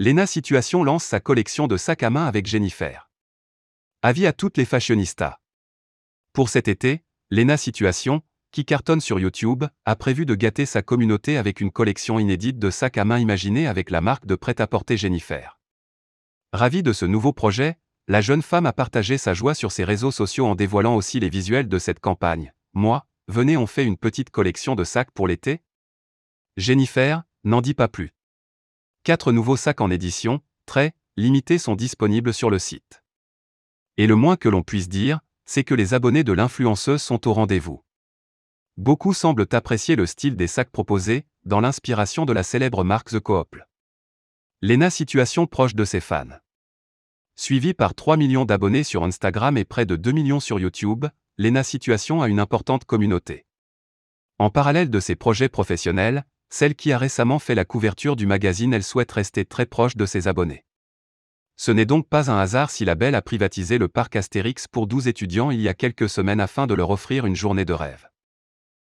Lena Situation lance sa collection de sacs à main avec Jennifer. Avis à toutes les fashionistas. Pour cet été, Lena Situation, qui cartonne sur YouTube, a prévu de gâter sa communauté avec une collection inédite de sacs à main imaginés avec la marque de prêt-à-porter Jennifer. Ravie de ce nouveau projet, la jeune femme a partagé sa joie sur ses réseaux sociaux en dévoilant aussi les visuels de cette campagne. Moi, venez on fait une petite collection de sacs pour l'été Jennifer, n'en dis pas plus. Quatre nouveaux sacs en édition, très limités sont disponibles sur le site. Et le moins que l'on puisse dire, c'est que les abonnés de l'influenceuse sont au rendez-vous. Beaucoup semblent apprécier le style des sacs proposés, dans l'inspiration de la célèbre marque The Coop. Lena situation proche de ses fans. Suivie par 3 millions d'abonnés sur Instagram et près de 2 millions sur YouTube, Lena Situation a une importante communauté. En parallèle de ses projets professionnels, celle qui a récemment fait la couverture du magazine Elle souhaite rester très proche de ses abonnés. Ce n'est donc pas un hasard si la Belle a privatisé le parc Astérix pour 12 étudiants il y a quelques semaines afin de leur offrir une journée de rêve.